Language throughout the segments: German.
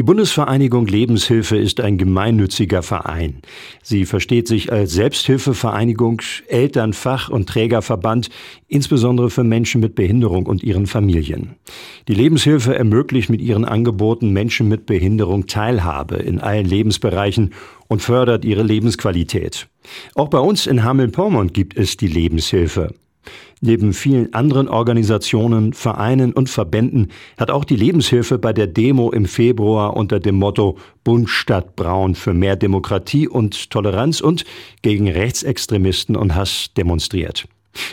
Die Bundesvereinigung Lebenshilfe ist ein gemeinnütziger Verein. Sie versteht sich als Selbsthilfevereinigung, Elternfach- und Trägerverband, insbesondere für Menschen mit Behinderung und ihren Familien. Die Lebenshilfe ermöglicht mit ihren Angeboten Menschen mit Behinderung Teilhabe in allen Lebensbereichen und fördert ihre Lebensqualität. Auch bei uns in Hameln-Pyrmont gibt es die Lebenshilfe. Neben vielen anderen Organisationen, Vereinen und Verbänden hat auch die Lebenshilfe bei der Demo im Februar unter dem Motto Bund statt Braun für mehr Demokratie und Toleranz und gegen Rechtsextremisten und Hass demonstriert.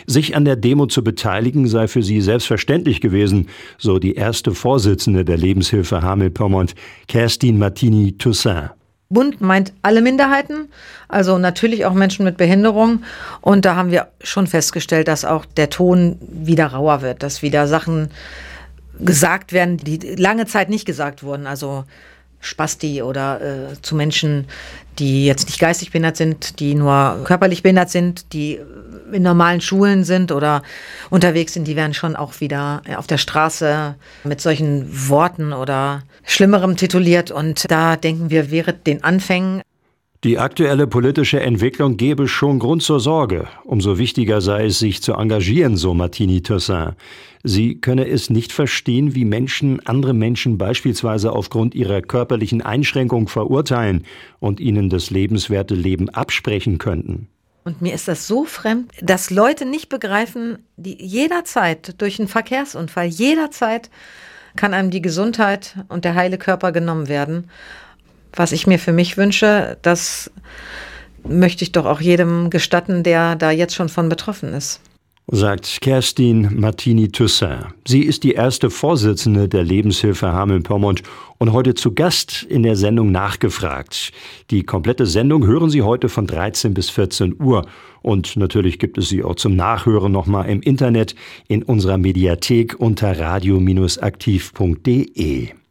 Sich an der Demo zu beteiligen sei für sie selbstverständlich gewesen, so die erste Vorsitzende der Lebenshilfe Hameln-Pyrmont, Kerstin Martini-Toussaint. Bund meint alle Minderheiten, also natürlich auch Menschen mit Behinderung. Und da haben wir schon festgestellt, dass auch der Ton wieder rauer wird, dass wieder Sachen gesagt werden, die lange Zeit nicht gesagt wurden. Also Spasti oder äh, zu Menschen, die jetzt nicht geistig behindert sind, die nur körperlich behindert sind, die in normalen Schulen sind oder unterwegs sind, die werden schon auch wieder auf der Straße mit solchen Worten oder Schlimmerem tituliert. Und da denken wir, wäre den Anfängen die aktuelle politische Entwicklung gebe schon Grund zur Sorge. Umso wichtiger sei es, sich zu engagieren, so Martini Toussaint. Sie könne es nicht verstehen, wie Menschen andere Menschen beispielsweise aufgrund ihrer körperlichen Einschränkung verurteilen und ihnen das lebenswerte Leben absprechen könnten. Und mir ist das so fremd, dass Leute nicht begreifen, die jederzeit durch einen Verkehrsunfall, jederzeit kann einem die Gesundheit und der heile Körper genommen werden was ich mir für mich wünsche, das möchte ich doch auch jedem gestatten, der da jetzt schon von betroffen ist sagt Kerstin Martini-Toussaint. Sie ist die erste Vorsitzende der Lebenshilfe Hameln-Pyrmont und heute zu Gast in der Sendung Nachgefragt. Die komplette Sendung hören Sie heute von 13 bis 14 Uhr. Und natürlich gibt es sie auch zum Nachhören nochmal im Internet in unserer Mediathek unter radio-aktiv.de.